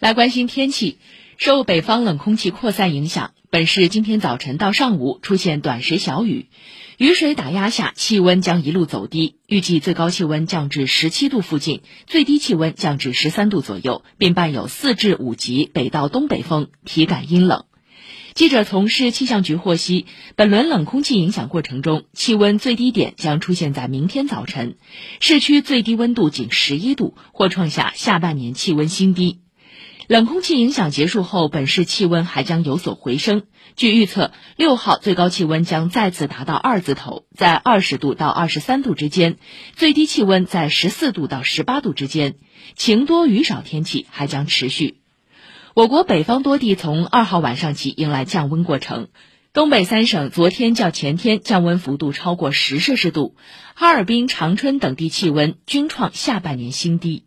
来关心天气，受北方冷空气扩散影响，本市今天早晨到上午出现短时小雨，雨水打压下，气温将一路走低，预计最高气温降至十七度附近，最低气温降至十三度左右，并伴有四至五级北到东北风，体感阴冷。记者从市气象局获悉，本轮冷空气影响过程中，气温最低点将出现在明天早晨，市区最低温度仅十一度，或创下下半年气温新低。冷空气影响结束后，本市气温还将有所回升。据预测，六号最高气温将再次达到二字头，在二十度到二十三度之间；最低气温在十四度到十八度之间。晴多雨少天气还将持续。我国北方多地从二号晚上起迎来降温过程，东北三省昨天较前天降温幅度超过十摄氏度，哈尔滨、长春等地气温均创下半年新低。